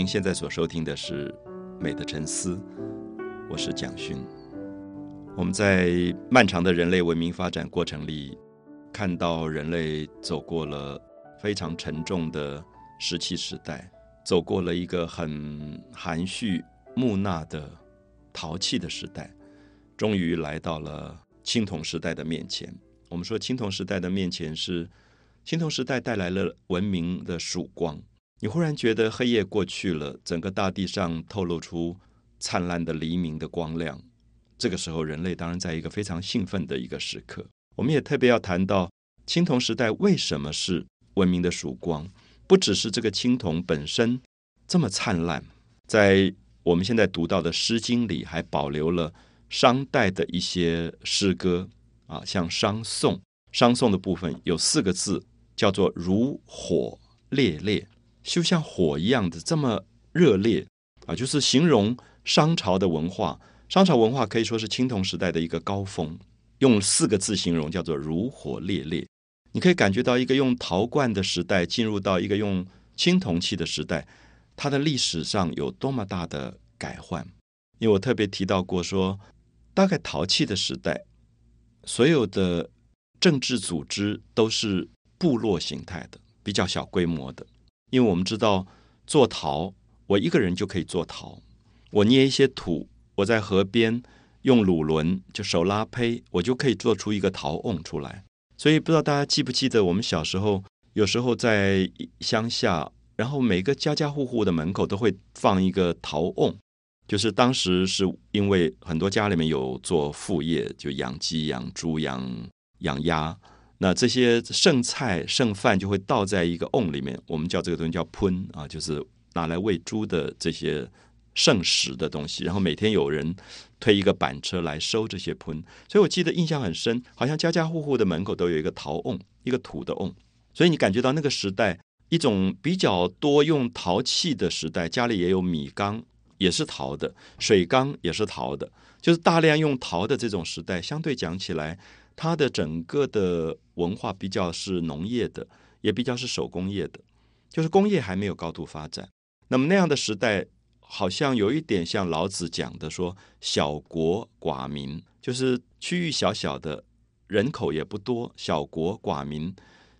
您现在所收听的是《美的沉思》，我是蒋勋。我们在漫长的人类文明发展过程里，看到人类走过了非常沉重的石器时代，走过了一个很含蓄木讷的陶器的时代，终于来到了青铜时代的面前。我们说，青铜时代的面前是青铜时代带来了文明的曙光。你忽然觉得黑夜过去了，整个大地上透露出灿烂的黎明的光亮。这个时候，人类当然在一个非常兴奋的一个时刻。我们也特别要谈到青铜时代为什么是文明的曙光，不只是这个青铜本身这么灿烂，在我们现在读到的《诗经》里还保留了商代的一些诗歌啊，像商颂。商颂的部分有四个字，叫做“如火烈烈”。就像火一样的这么热烈啊，就是形容商朝的文化。商朝文化可以说是青铜时代的一个高峰，用四个字形容叫做“如火烈烈”。你可以感觉到一个用陶罐的时代进入到一个用青铜器的时代，它的历史上有多么大的改换。因为我特别提到过说，大概陶器的时代，所有的政治组织都是部落形态的，比较小规模的。因为我们知道做陶，我一个人就可以做陶。我捏一些土，我在河边用鲁轮就手拉胚，我就可以做出一个陶瓮出来。所以不知道大家记不记得，我们小时候有时候在乡下，然后每个家家户户的门口都会放一个陶瓮，就是当时是因为很多家里面有做副业，就养鸡、养猪、养养鸭。那这些剩菜剩饭就会倒在一个瓮里面，我们叫这个东西叫喷啊，就是拿来喂猪的这些剩食的东西。然后每天有人推一个板车来收这些喷，所以我记得印象很深，好像家家户户的门口都有一个陶瓮，一个土的瓮。所以你感觉到那个时代一种比较多用陶器的时代，家里也有米缸，也是陶的，水缸也是陶的，就是大量用陶的这种时代，相对讲起来。它的整个的文化比较是农业的，也比较是手工业的，就是工业还没有高度发展。那么那样的时代，好像有一点像老子讲的说“小国寡民”，就是区域小小的，人口也不多，小国寡民，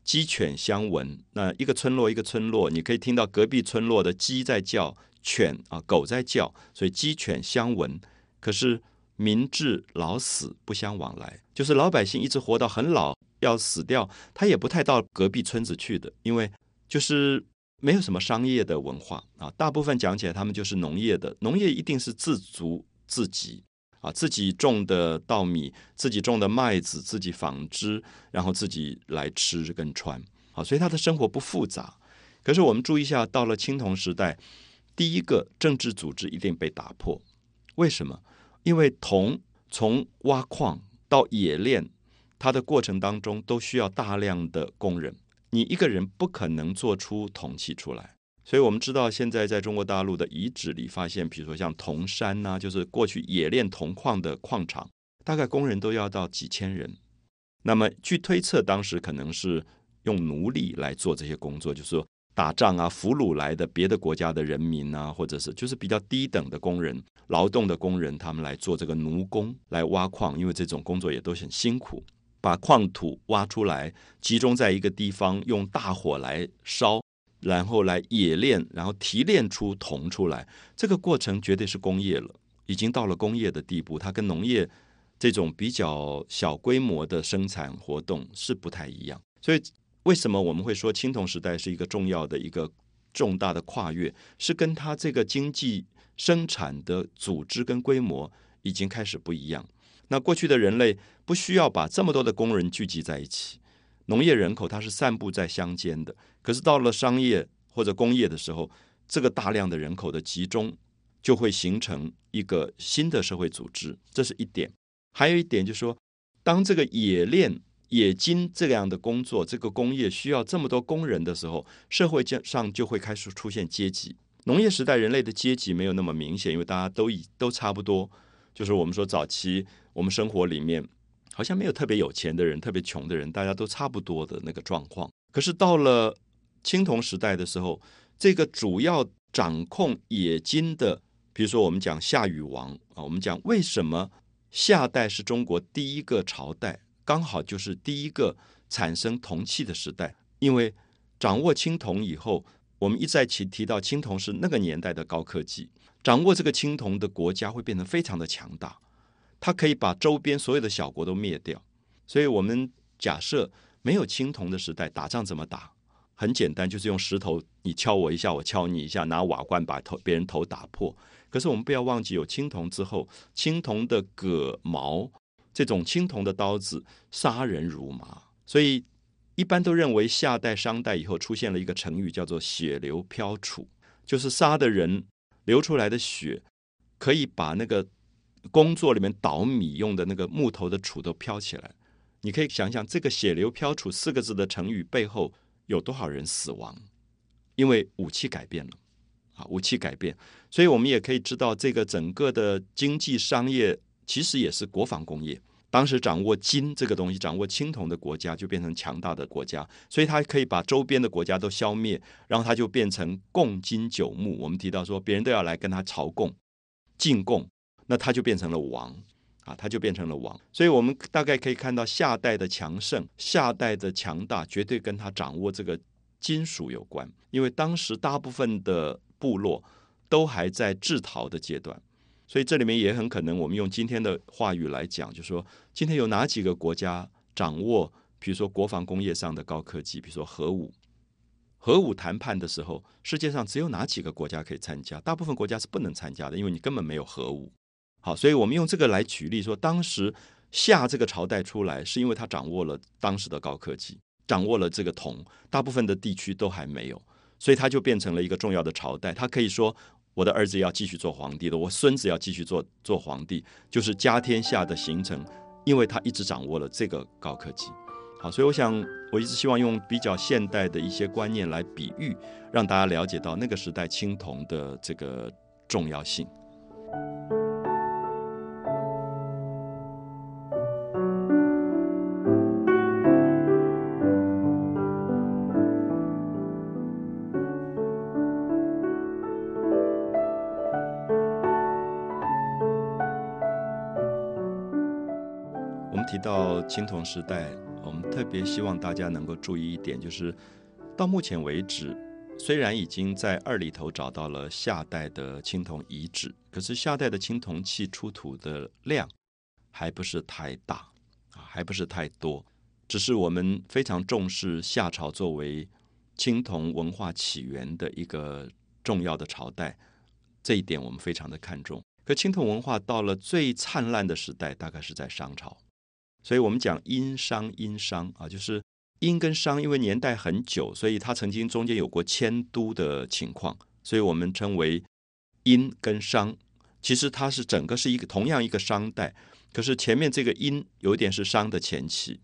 鸡犬相闻。那一个村落一个村落，你可以听到隔壁村落的鸡在叫，犬啊狗在叫，所以鸡犬相闻。可是。民至老死不相往来，就是老百姓一直活到很老要死掉，他也不太到隔壁村子去的，因为就是没有什么商业的文化啊。大部分讲起来，他们就是农业的，农业一定是自足自给啊，自己种的稻米，自己种的麦子，自己纺织，然后自己来吃跟穿啊，所以他的生活不复杂。可是我们注意一下，到了青铜时代，第一个政治组织一定被打破，为什么？因为铜从挖矿到冶炼，它的过程当中都需要大量的工人，你一个人不可能做出铜器出来。所以我们知道，现在在中国大陆的遗址里发现，比如说像铜山呐，就是过去冶炼铜矿的矿场，大概工人都要到几千人。那么据推测，当时可能是用奴隶来做这些工作，就是说。打仗啊，俘虏来的别的国家的人民啊，或者是就是比较低等的工人、劳动的工人，他们来做这个奴工来挖矿，因为这种工作也都很辛苦。把矿土挖出来，集中在一个地方，用大火来烧，然后来冶炼，然后提炼出铜出来。这个过程绝对是工业了，已经到了工业的地步。它跟农业这种比较小规模的生产活动是不太一样，所以。为什么我们会说青铜时代是一个重要的一个重大的跨越？是跟它这个经济生产的组织跟规模已经开始不一样。那过去的人类不需要把这么多的工人聚集在一起，农业人口它是散布在乡间的。可是到了商业或者工业的时候，这个大量的人口的集中就会形成一个新的社会组织，这是一点。还有一点就是说，当这个冶炼。冶金这样的工作，这个工业需要这么多工人的时候，社会上就会开始出现阶级。农业时代人类的阶级没有那么明显，因为大家都已都差不多。就是我们说早期我们生活里面好像没有特别有钱的人，特别穷的人，大家都差不多的那个状况。可是到了青铜时代的时候，这个主要掌控冶金的，比如说我们讲夏禹王啊，我们讲为什么夏代是中国第一个朝代，刚好就是第一个产生铜器的时代，因为掌握青铜以后，我们一再提提到青铜是那个年代的高科技，掌握这个青铜的国家会变成非常的强大，它可以把周边所有的小国都灭掉，所以我们假设没有青铜的时代，打仗怎么打？很简单，就是用石头，你敲我一下，我敲你一下，拿瓦罐把头别人头打破。可是我们不要忘记，有青铜之后，青铜的戈矛这种青铜的刀子杀人如麻，所以一般都认为夏代、商代以后出现了一个成语，叫做“血流飘杵”，就是杀的人流出来的血可以把那个工作里面捣米用的那个木头的杵都飘起来。你可以想想，这个“血流飘杵”四个字的成语背后。有多少人死亡？因为武器改变了啊，武器改变，所以我们也可以知道，这个整个的经济商业其实也是国防工业。当时掌握金这个东西，掌握青铜的国家就变成强大的国家，所以它可以把周边的国家都消灭，然后它就变成贡金九牧。我们提到说，别人都要来跟他朝贡、进贡，那他就变成了王。啊，他就变成了王，所以我们大概可以看到夏代的强盛，夏代的强大绝对跟他掌握这个金属有关，因为当时大部分的部落都还在制陶的阶段，所以这里面也很可能，我们用今天的话语来讲，就说今天有哪几个国家掌握，比如说国防工业上的高科技，比如说核武，核武谈判的时候，世界上只有哪几个国家可以参加？大部分国家是不能参加的，因为你根本没有核武。好，所以我们用这个来举例说，当时夏这个朝代出来，是因为他掌握了当时的高科技，掌握了这个铜，大部分的地区都还没有，所以他就变成了一个重要的朝代。他可以说，我的儿子要继续做皇帝的，我孙子要继续做做皇帝，就是家天下的形成，因为他一直掌握了这个高科技。好，所以我想，我一直希望用比较现代的一些观念来比喻，让大家了解到那个时代青铜的这个重要性。我们提到青铜时代，我们特别希望大家能够注意一点，就是到目前为止，虽然已经在二里头找到了夏代的青铜遗址，可是夏代的青铜器出土的量还不是太大啊，还不是太多。只是我们非常重视夏朝作为青铜文化起源的一个重要的朝代，这一点我们非常的看重。可青铜文化到了最灿烂的时代，大概是在商朝。所以我们讲殷商，殷商啊，就是殷跟商，因为年代很久，所以它曾经中间有过迁都的情况，所以我们称为殷跟商。其实它是整个是一个同样一个商代，可是前面这个殷有点是商的前期。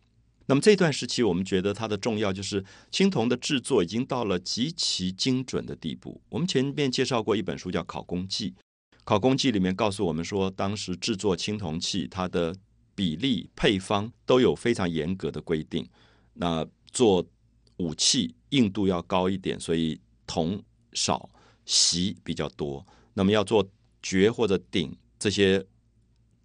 那么这段时期，我们觉得它的重要就是青铜的制作已经到了极其精准的地步。我们前面介绍过一本书叫《考工记》，《考工记》里面告诉我们说，当时制作青铜器，它的比例配方都有非常严格的规定。那做武器硬度要高一点，所以铜少，锡比较多。那么要做爵或者鼎这些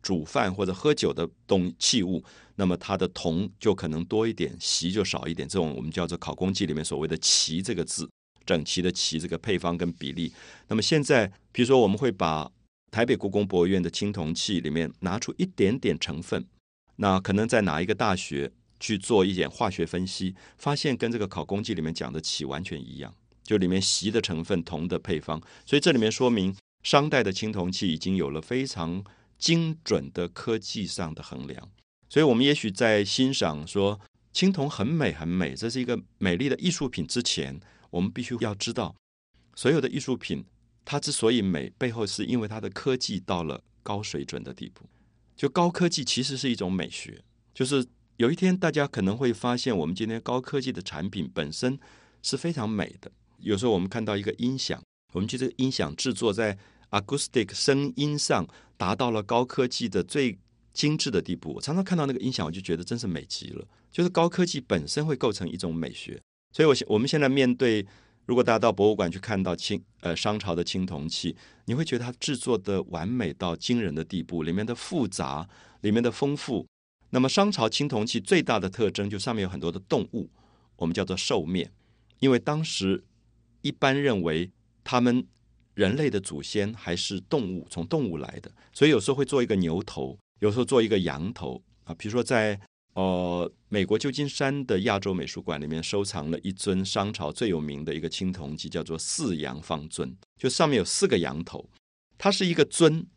煮饭或者喝酒的东器物，那么它的铜就可能多一点，锡就少一点。这种我们叫做考工记里面所谓的“齐”这个字，整齐的“齐”这个配方跟比例。那么现在，比如说我们会把。台北故宫博物院的青铜器里面拿出一点点成分，那可能在哪一个大学去做一点化学分析，发现跟这个考工记里面讲的起完全一样，就里面锡的成分、铜的配方，所以这里面说明商代的青铜器已经有了非常精准的科技上的衡量。所以我们也许在欣赏说青铜很美很美，这是一个美丽的艺术品之前，我们必须要知道所有的艺术品。它之所以美，背后是因为它的科技到了高水准的地步。就高科技其实是一种美学，就是有一天大家可能会发现，我们今天高科技的产品本身是非常美的。有时候我们看到一个音响，我们觉得音响制作在 acoustic 声音上达到了高科技的最精致的地步。我常常看到那个音响，我就觉得真是美极了。就是高科技本身会构成一种美学。所以，我现我们现在面对。如果大家到博物馆去看到青呃商朝的青铜器，你会觉得它制作的完美到惊人的地步，里面的复杂，里面的丰富。那么商朝青铜器最大的特征就上面有很多的动物，我们叫做兽面，因为当时一般认为他们人类的祖先还是动物，从动物来的，所以有时候会做一个牛头，有时候做一个羊头啊。比如说在呃美国旧金山的亚洲美术馆里面收藏了一尊商朝最有名的一个青铜器，叫做四羊方尊，就上面有四个羊头，它是一个尊。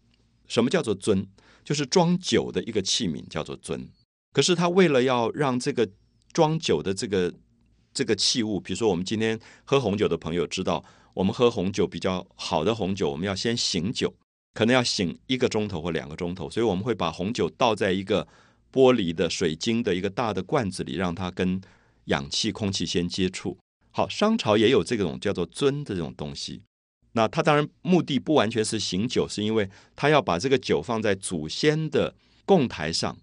什么叫做尊？就是装酒的一个器皿，叫做尊。可是他为了要让这个装酒的这个这个器物，比如说我们今天喝红酒的朋友知道，我们喝红酒比较好的红酒，我们要先醒酒，可能要醒一个钟头或两个钟头，所以我们会把红酒倒在一个玻璃的水晶的一个大的罐子里，让它跟氧气、空气先接触。好，商朝也有这种叫做尊的这种东西。那他当然目的不完全是醒酒，是因为他要把这个酒放在祖先的供台上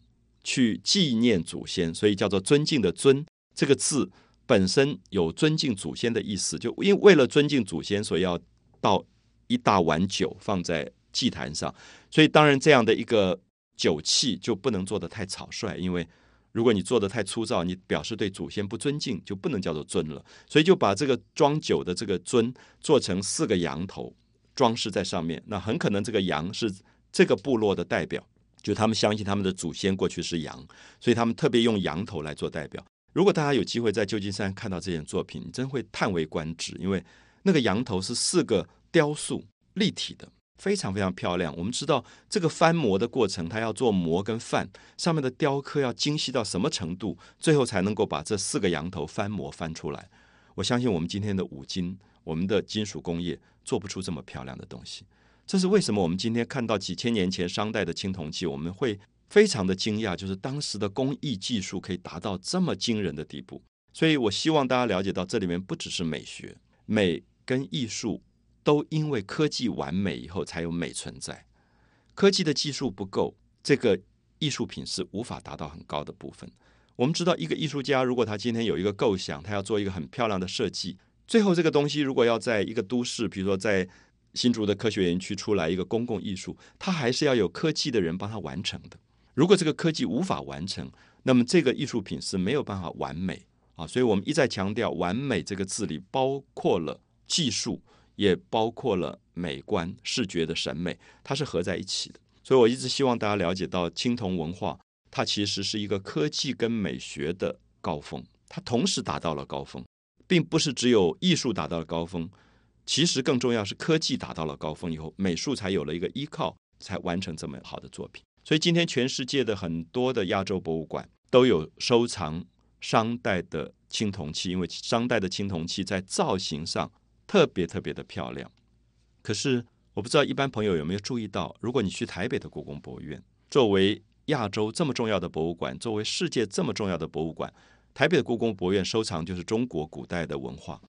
去纪念祖先，所以叫做尊敬的尊这个字本身有尊敬祖先的意思。就因为了尊敬祖先，所以要倒一大碗酒放在祭坛上，所以当然这样的一个酒器就不能做得太草率，因为。如果你做的太粗糙，你表示对祖先不尊敬，就不能叫做尊了。所以就把这个装酒的这个尊做成四个羊头装饰在上面。那很可能这个羊是这个部落的代表，就他们相信他们的祖先过去是羊，所以他们特别用羊头来做代表。如果大家有机会在旧金山看到这件作品，你真会叹为观止，因为那个羊头是四个雕塑立体的。非常非常漂亮。我们知道这个翻模的过程，它要做模跟范，上面的雕刻要精细到什么程度，最后才能够把这四个羊头翻模翻出来。我相信我们今天的五金，我们的金属工业做不出这么漂亮的东西。这是为什么？我们今天看到几千年前商代的青铜器，我们会非常的惊讶，就是当时的工艺技术可以达到这么惊人的地步。所以我希望大家了解到，这里面不只是美学、美跟艺术。都因为科技完美以后才有美存在，科技的技术不够，这个艺术品是无法达到很高的部分。我们知道，一个艺术家如果他今天有一个构想，他要做一个很漂亮的设计，最后这个东西如果要在一个都市，比如说在新竹的科学园区出来一个公共艺术，他还是要有科技的人帮他完成的。如果这个科技无法完成，那么这个艺术品是没有办法完美啊。所以我们一再强调，“完美”这个字里包括了技术。也包括了美观、视觉的审美，它是合在一起的。所以我一直希望大家了解到，青铜文化它其实是一个科技跟美学的高峰，它同时达到了高峰，并不是只有艺术达到了高峰，其实更重要是科技达到了高峰以后，美术才有了一个依靠，才完成这么好的作品。所以今天全世界的很多的亚洲博物馆都有收藏商代的青铜器，因为商代的青铜器在造型上。特别特别的漂亮，可是我不知道一般朋友有没有注意到，如果你去台北的故宫博物院，作为亚洲这么重要的博物馆，作为世界这么重要的博物馆，台北的故宫博物院收藏就是中国古代的文化。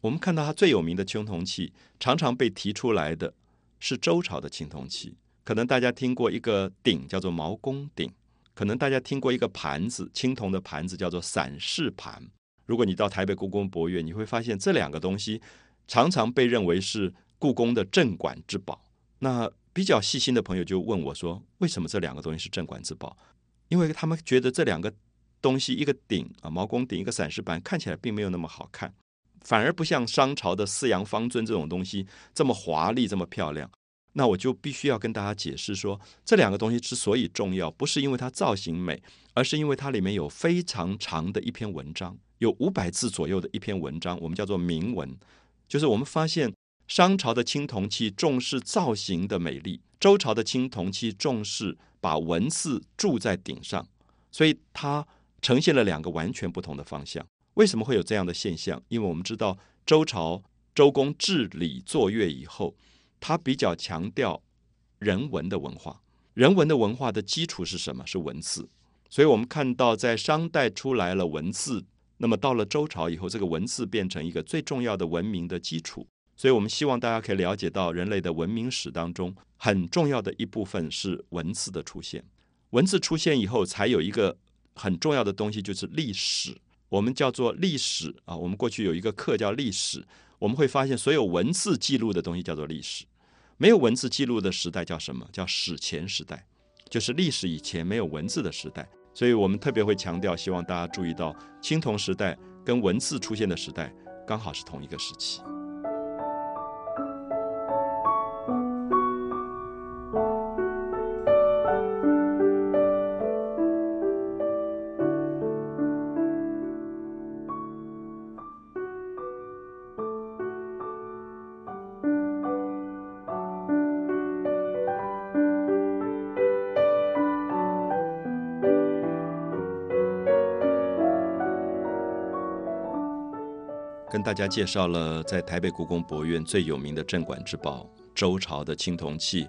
我们看到它最有名的青铜器，常常被提出来的是周朝的青铜器。可能大家听过一个鼎叫做毛公鼎，可能大家听过一个盘子，青铜的盘子叫做散氏盘。如果你到台北故宫博物院，你会发现这两个东西。常常被认为是故宫的镇馆之宝。那比较细心的朋友就问我说：“为什么这两个东西是镇馆之宝？”因为他们觉得这两个东西，一个鼎啊，毛公鼎，一个散石盘，看起来并没有那么好看，反而不像商朝的四羊方尊这种东西这么华丽、这么漂亮。那我就必须要跟大家解释说，这两个东西之所以重要，不是因为它造型美，而是因为它里面有非常长的一篇文章，有五百字左右的一篇文章，我们叫做铭文。就是我们发现，商朝的青铜器重视造型的美丽，周朝的青铜器重视把文字铸在顶上，所以它呈现了两个完全不同的方向。为什么会有这样的现象？因为我们知道周朝周公治理作乐以后，他比较强调人文的文化。人文的文化的基础是什么？是文字。所以我们看到，在商代出来了文字。那么到了周朝以后，这个文字变成一个最重要的文明的基础。所以我们希望大家可以了解到，人类的文明史当中很重要的一部分是文字的出现。文字出现以后，才有一个很重要的东西，就是历史。我们叫做历史啊。我们过去有一个课叫历史，我们会发现所有文字记录的东西叫做历史，没有文字记录的时代叫什么？叫史前时代，就是历史以前没有文字的时代。所以我们特别会强调，希望大家注意到青铜时代跟文字出现的时代刚好是同一个时期。跟大家介绍了在台北故宫博物院最有名的镇馆之宝——周朝的青铜器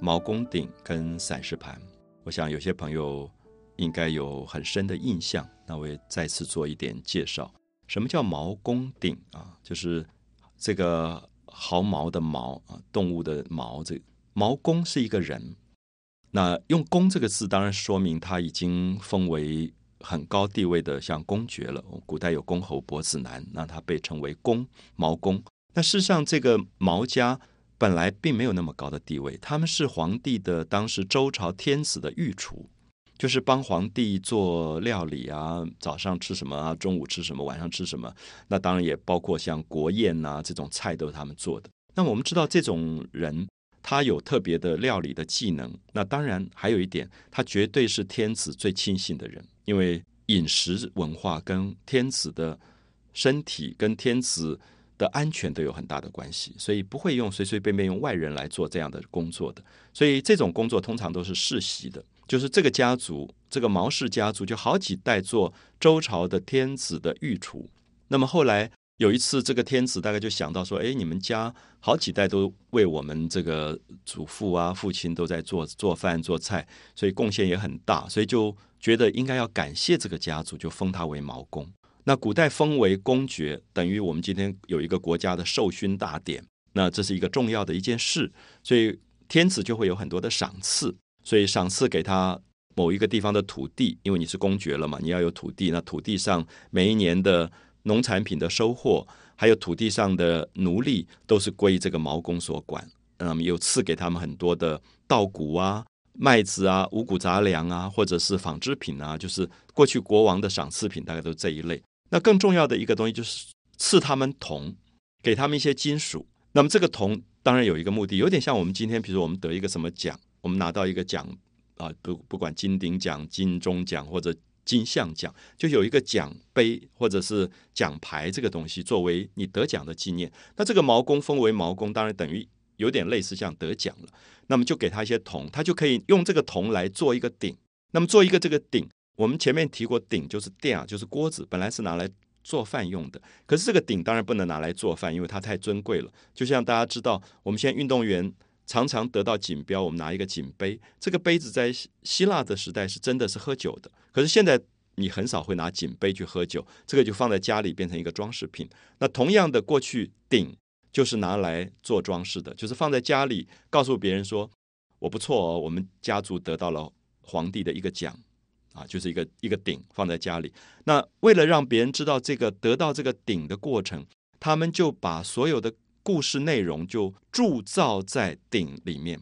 毛公鼎跟散氏盘。我想有些朋友应该有很深的印象，那我也再次做一点介绍。什么叫毛公鼎啊？就是这个毫毛的毛啊，动物的毛。这个毛公是一个人，那用“公”这个字，当然说明他已经封为。很高地位的，像公爵了。古代有公侯伯子男，那他被称为公毛公。那事实上，这个毛家本来并没有那么高的地位，他们是皇帝的当时周朝天子的御厨，就是帮皇帝做料理啊，早上吃什么啊，中午吃什么，晚上吃什么。那当然也包括像国宴呐这种菜都是他们做的。那我们知道这种人，他有特别的料理的技能。那当然还有一点，他绝对是天子最亲信的人。因为饮食文化跟天子的身体、跟天子的安全都有很大的关系，所以不会用随随便便用外人来做这样的工作的。所以这种工作通常都是世袭的，就是这个家族，这个毛氏家族就好几代做周朝的天子的御厨。那么后来有一次，这个天子大概就想到说：“哎，你们家好几代都为我们这个祖父啊、父亲都在做做饭做菜，所以贡献也很大，所以就。”觉得应该要感谢这个家族，就封他为毛公。那古代封为公爵，等于我们今天有一个国家的授勋大典，那这是一个重要的一件事，所以天子就会有很多的赏赐，所以赏赐给他某一个地方的土地，因为你是公爵了嘛，你要有土地，那土地上每一年的农产品的收获，还有土地上的奴隶，都是归这个毛公所管。嗯，有赐给他们很多的稻谷啊。麦子啊，五谷杂粮啊，或者是纺织品啊，就是过去国王的赏赐品，大概都这一类。那更重要的一个东西就是赐他们铜，给他们一些金属。那么这个铜当然有一个目的，有点像我们今天，比如我们得一个什么奖，我们拿到一个奖啊，不不管金鼎奖、金钟奖或者金像奖，就有一个奖杯或者是奖牌这个东西作为你得奖的纪念。那这个毛公封为毛公，当然等于。有点类似像得奖了，那么就给他一些铜，他就可以用这个铜来做一个鼎。那么做一个这个鼎，我们前面提过，鼎就是鼎啊，就是锅子，本来是拿来做饭用的。可是这个鼎当然不能拿来做饭，因为它太尊贵了。就像大家知道，我们现在运动员常常得到锦标，我们拿一个锦杯，这个杯子在希腊的时代是真的是喝酒的。可是现在你很少会拿锦杯去喝酒，这个就放在家里变成一个装饰品。那同样的，过去鼎。就是拿来做装饰的，就是放在家里，告诉别人说我不错哦，我们家族得到了皇帝的一个奖啊，就是一个一个鼎放在家里。那为了让别人知道这个得到这个鼎的过程，他们就把所有的故事内容就铸造在鼎里面。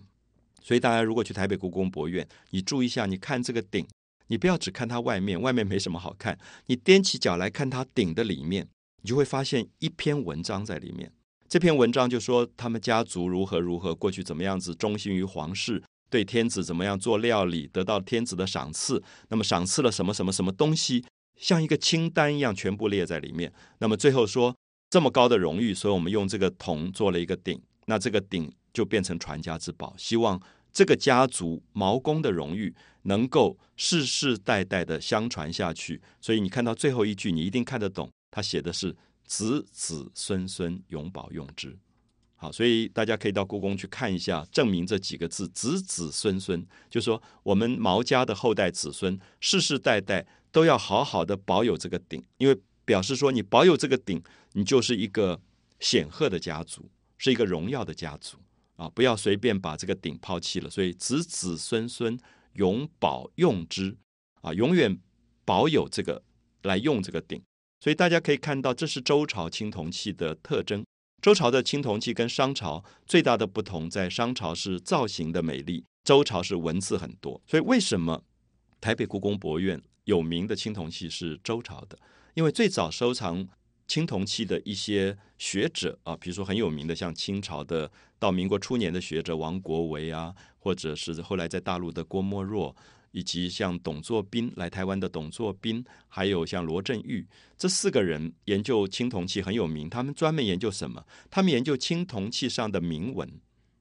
所以大家如果去台北故宫博物院，你注意一下，你看这个鼎，你不要只看它外面，外面没什么好看，你踮起脚来看它鼎的里面，你就会发现一篇文章在里面。这篇文章就说他们家族如何如何，过去怎么样子忠心于皇室，对天子怎么样做料理，得到天子的赏赐。那么赏赐了什么什么什么东西，像一个清单一样全部列在里面。那么最后说这么高的荣誉，所以我们用这个铜做了一个鼎，那这个鼎就变成传家之宝，希望这个家族毛公的荣誉能够世世代代的相传下去。所以你看到最后一句，你一定看得懂，他写的是。子子孙孙永保用之，好，所以大家可以到故宫去看一下，证明这几个字“子子孙孙”，就说我们毛家的后代子孙世世代代都要好好的保有这个鼎，因为表示说你保有这个鼎，你就是一个显赫的家族，是一个荣耀的家族啊！不要随便把这个鼎抛弃了。所以子子孙孙永保用之啊，永远保有这个来用这个鼎。所以大家可以看到，这是周朝青铜器的特征。周朝的青铜器跟商朝最大的不同，在商朝是造型的美丽，周朝是文字很多。所以为什么台北故宫博物院有名的青铜器是周朝的？因为最早收藏青铜器的一些学者啊，比如说很有名的，像清朝的到民国初年的学者王国维啊，或者是后来在大陆的郭沫若。以及像董作宾来台湾的董作宾，还有像罗振玉这四个人研究青铜器很有名。他们专门研究什么？他们研究青铜器上的铭文。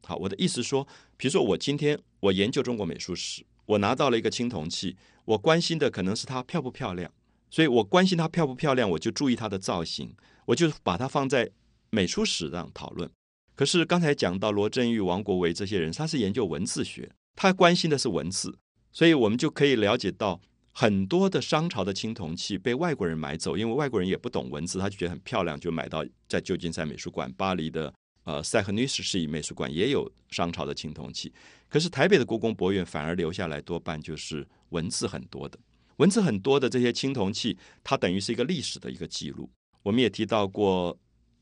好，我的意思说，比如说我今天我研究中国美术史，我拿到了一个青铜器，我关心的可能是它漂不漂亮，所以我关心它漂不漂亮，我就注意它的造型，我就把它放在美术史上讨论。可是刚才讲到罗振玉、王国维这些人，他是研究文字学，他关心的是文字。所以我们就可以了解到，很多的商朝的青铜器被外国人买走，因为外国人也不懂文字，他就觉得很漂亮，就买到在旧金山美术馆、巴黎的呃塞赫尼斯市美术馆也有商朝的青铜器。可是台北的故宫博物院反而留下来多半就是文字很多的，文字很多的这些青铜器，它等于是一个历史的一个记录。我们也提到过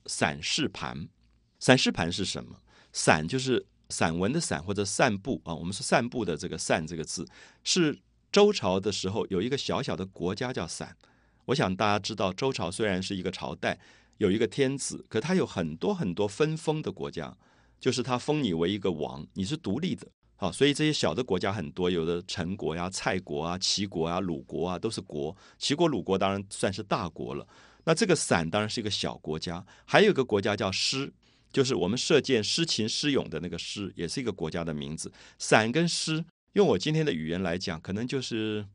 散氏盘，散氏盘是什么？散就是。散文的散或者散步啊，我们是散步的这个散这个字，是周朝的时候有一个小小的国家叫散。我想大家知道，周朝虽然是一个朝代，有一个天子，可它有很多很多分封的国家，就是他封你为一个王，你是独立的。好，所以这些小的国家很多，有的陈国呀、蔡国啊、齐国啊、鲁国啊都是国。齐国、鲁国当然算是大国了。那这个散当然是一个小国家，还有一个国家叫师。就是我们射箭诗情诗咏的那个诗，也是一个国家的名字。伞跟诗，用我今天的语言来讲，可能就是，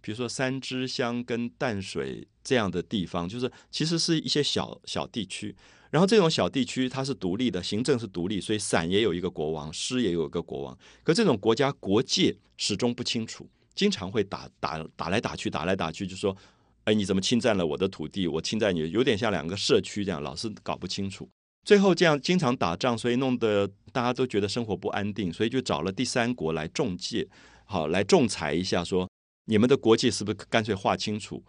比如说三支乡跟淡水这样的地方，就是其实是一些小小地区。然后这种小地区它是独立的，行政是独立，所以伞也有一个国王，诗也有一个国王。可这种国家国界始终不清楚，经常会打打打来打去，打来打去，就说，哎，你怎么侵占了我的土地？我侵占你，有点像两个社区这样，老是搞不清楚。最后这样经常打仗，所以弄得大家都觉得生活不安定，所以就找了第三国来中介，好来仲裁一下，说你们的国界是不是干脆划清楚，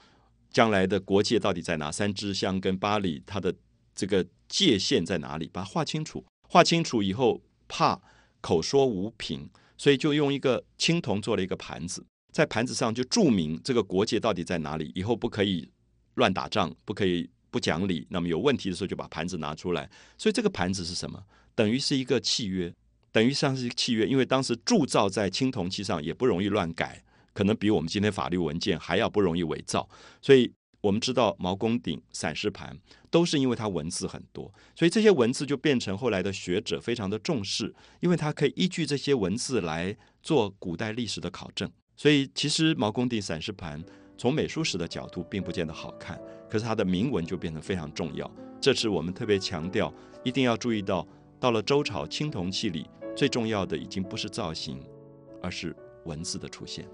将来的国界到底在哪？三支乡跟巴黎它的这个界限在哪里？把它划清楚，划清楚以后怕口说无凭，所以就用一个青铜做了一个盘子，在盘子上就注明这个国界到底在哪里，以后不可以乱打仗，不可以。不讲理，那么有问题的时候就把盘子拿出来。所以这个盘子是什么？等于是一个契约，等于像是一个契约。因为当时铸造在青铜器上也不容易乱改，可能比我们今天法律文件还要不容易伪造。所以我们知道毛公鼎、散氏盘都是因为它文字很多，所以这些文字就变成后来的学者非常的重视，因为它可以依据这些文字来做古代历史的考证。所以其实毛公鼎、散氏盘。从美术史的角度，并不见得好看，可是它的铭文就变得非常重要。这次我们特别强调，一定要注意到，到了周朝青铜器里，最重要的已经不是造型，而是文字的出现。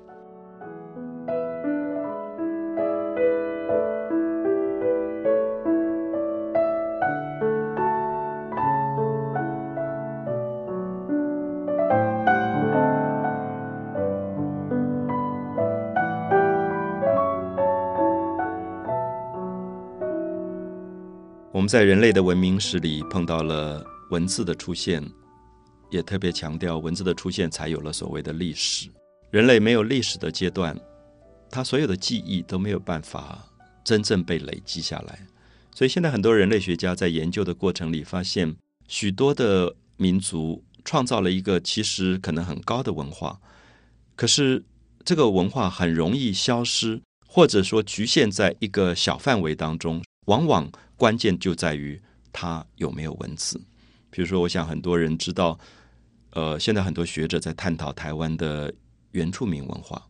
们在人类的文明史里碰到了文字的出现，也特别强调文字的出现才有了所谓的历史。人类没有历史的阶段，他所有的记忆都没有办法真正被累积下来。所以现在很多人类学家在研究的过程里发现，许多的民族创造了一个其实可能很高的文化，可是这个文化很容易消失，或者说局限在一个小范围当中。往往关键就在于它有没有文字。比如说，我想很多人知道，呃，现在很多学者在探讨台湾的原住民文化。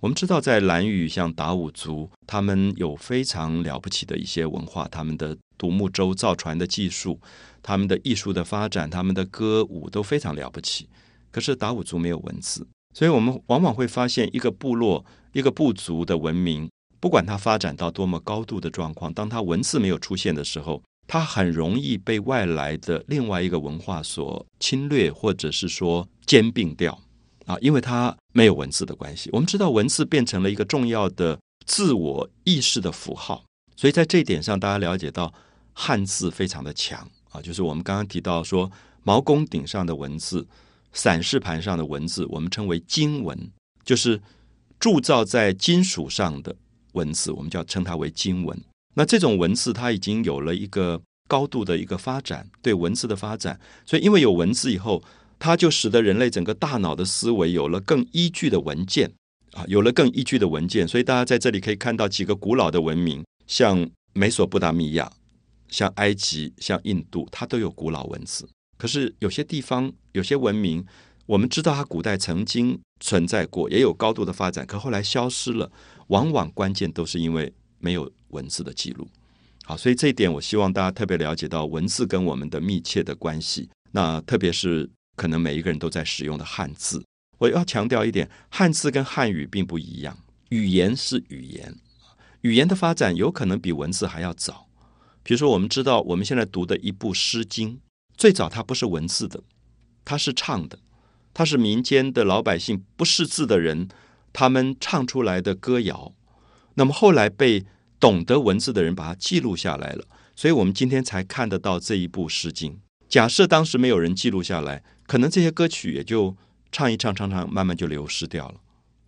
我们知道，在兰屿，像达悟族，他们有非常了不起的一些文化，他们的独木舟造船的技术，他们的艺术的发展，他们的歌舞都非常了不起。可是达悟族没有文字，所以我们往往会发现一个部落、一个部族的文明。不管它发展到多么高度的状况，当它文字没有出现的时候，它很容易被外来的另外一个文化所侵略，或者是说兼并掉啊，因为它没有文字的关系。我们知道，文字变成了一个重要的自我意识的符号，所以在这一点上，大家了解到汉字非常的强啊，就是我们刚刚提到说，毛公鼎上的文字、散氏盘上的文字，我们称为金文，就是铸造在金属上的文字，我们叫称它为经文。那这种文字它已经有了一个高度的一个发展，对文字的发展，所以因为有文字以后，它就使得人类整个大脑的思维有了更依据的文件啊，有了更依据的文件，所以大家在这里可以看到几个古老的文明。像美索不达米亚、像埃及、像印度，它都有古老文字。可是有些地方、有些文明，我们知道它古代曾经存在过，也有高度的发展，可后来消失了。往往关键都是因为没有文字的记录。好，所以这一点我希望大家特别了解到文字跟我们的密切的关系。那特别是可能每一个人都在使用的汉字，我要强调一点：汉字跟汉语并不一样，语言是语言。语言的发展有可能比文字还要早。比如说，我们知道我们现在读的一部《诗经》，最早它不是文字的，它是唱的，它是民间的老百姓不识字的人他们唱出来的歌谣。那么后来被懂得文字的人把它记录下来了，所以我们今天才看得到这一部《诗经》。假设当时没有人记录下来，可能这些歌曲也就唱一唱，唱唱，慢慢就流失掉了。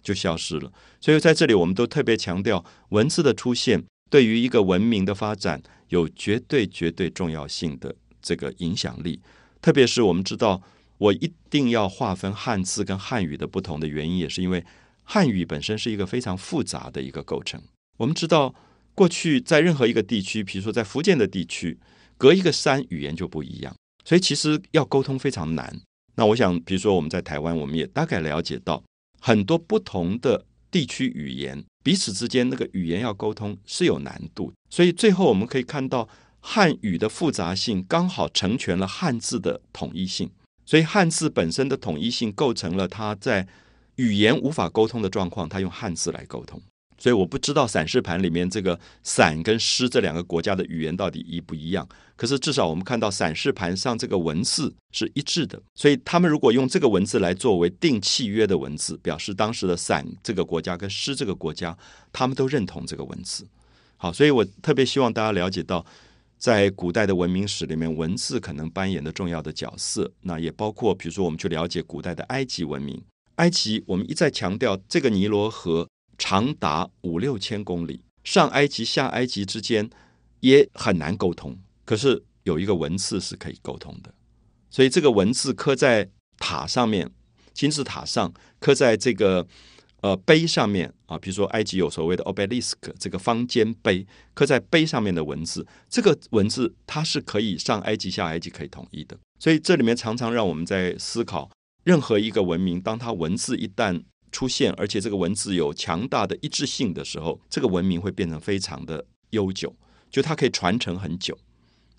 就消失了，所以在这里，我们都特别强调文字的出现对于一个文明的发展有绝对绝对重要性的这个影响力。特别是我们知道，我一定要划分汉字跟汉语的不同的原因，也是因为汉语本身是一个非常复杂的一个构成。我们知道，过去在任何一个地区，比如说在福建的地区，隔一个山，语言就不一样，所以其实要沟通非常难。那我想，比如说我们在台湾，我们也大概了解到。很多不同的地区语言彼此之间那个语言要沟通是有难度，所以最后我们可以看到汉语的复杂性刚好成全了汉字的统一性，所以汉字本身的统一性构成了它在语言无法沟通的状况，它用汉字来沟通。所以我不知道散氏盘里面这个散跟诗这两个国家的语言到底一不一样。可是至少我们看到散氏盘上这个文字是一致的。所以他们如果用这个文字来作为定契约的文字，表示当时的散这个国家跟诗这个国家，他们都认同这个文字。好，所以我特别希望大家了解到，在古代的文明史里面，文字可能扮演的重要的角色。那也包括，比如说我们去了解古代的埃及文明。埃及我们一再强调，这个尼罗河。长达五六千公里，上埃及下埃及之间也很难沟通。可是有一个文字是可以沟通的，所以这个文字刻在塔上面，金字塔上刻在这个呃碑上面啊，比如说埃及有所谓的 obelisk 这个方尖碑，刻在碑上面的文字，这个文字它是可以上埃及下埃及可以统一的。所以这里面常常让我们在思考，任何一个文明，当它文字一旦出现，而且这个文字有强大的一致性的时候，这个文明会变成非常的悠久，就它可以传承很久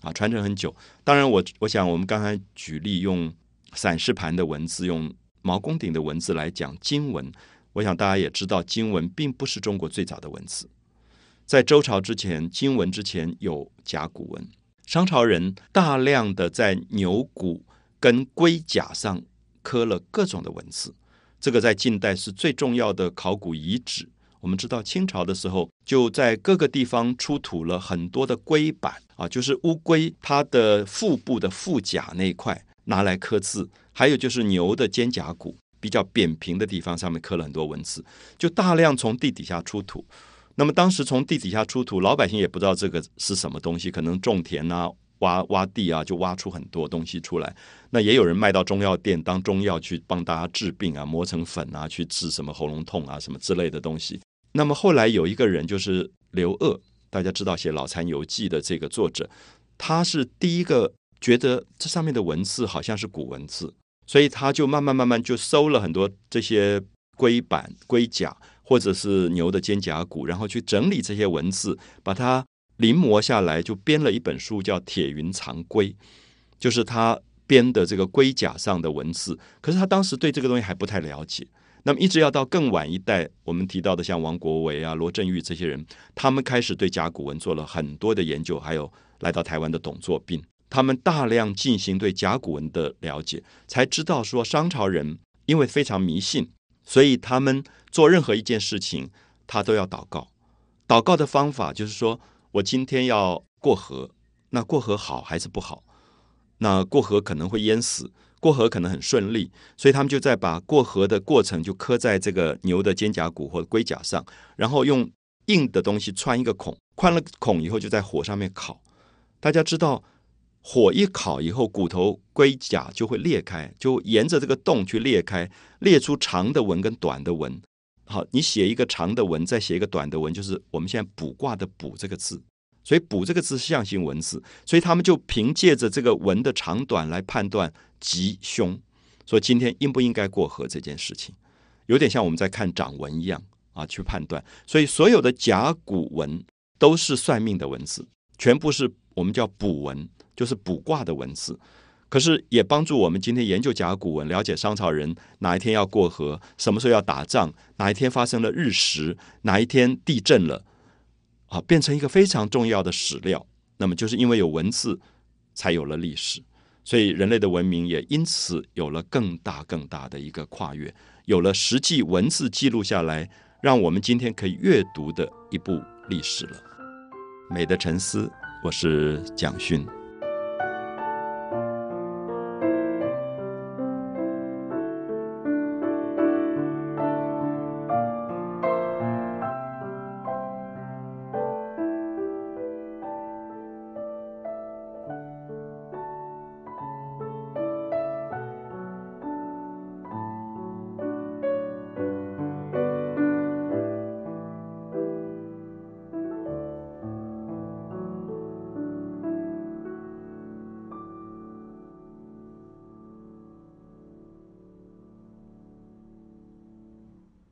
啊，传承很久。当然，我我想我们刚才举例用散氏盘的文字，用毛公鼎的文字来讲经文，我想大家也知道，经文并不是中国最早的文字。在周朝之前，经文之前有甲骨文，商朝人大量的在牛骨跟龟甲上刻了各种的文字。这个在近代是最重要的考古遗址。我们知道清朝的时候，就在各个地方出土了很多的龟板啊，就是乌龟它的腹部的腹甲那一块拿来刻字，还有就是牛的肩胛骨比较扁平的地方上面刻了很多文字，就大量从地底下出土。那么当时从地底下出土，老百姓也不知道这个是什么东西，可能种田啊。挖挖地啊，就挖出很多东西出来。那也有人卖到中药店当中药去帮大家治病啊，磨成粉啊，去治什么喉咙痛啊，什么之类的东西。那么后来有一个人就是刘鄂，大家知道写《老残游记》的这个作者，他是第一个觉得这上面的文字好像是古文字，所以他就慢慢慢慢就收了很多这些龟板、龟甲或者是牛的肩胛骨，然后去整理这些文字，把它。临摹下来，就编了一本书，叫《铁云藏龟》，就是他编的这个龟甲上的文字。可是他当时对这个东西还不太了解。那么一直要到更晚一代，我们提到的像王国维啊、罗振玉这些人，他们开始对甲骨文做了很多的研究。还有来到台湾的董作宾，他们大量进行对甲骨文的了解，才知道说商朝人因为非常迷信，所以他们做任何一件事情，他都要祷告。祷告的方法就是说。我今天要过河，那过河好还是不好？那过河可能会淹死，过河可能很顺利，所以他们就在把过河的过程就刻在这个牛的肩胛骨或者龟甲上，然后用硬的东西穿一个孔，穿了孔以后就在火上面烤。大家知道，火一烤以后，骨头龟甲就会裂开，就沿着这个洞去裂开，裂出长的纹跟短的纹。好，你写一个长的纹，再写一个短的纹，就是我们现在卜卦的“卜”这个字。所以“卜”这个字是象形文字，所以他们就凭借着这个纹的长短来判断吉凶。说今天应不应该过河这件事情，有点像我们在看掌纹一样啊，去判断。所以所有的甲骨文都是算命的文字，全部是我们叫卜文，就是卜卦的文字。可是也帮助我们今天研究甲骨文，了解商朝人哪一天要过河，什么时候要打仗，哪一天发生了日食，哪一天地震了。啊，变成一个非常重要的史料。那么，就是因为有文字，才有了历史，所以人类的文明也因此有了更大更大的一个跨越，有了实际文字记录下来，让我们今天可以阅读的一部历史了。美的沉思，我是蒋勋。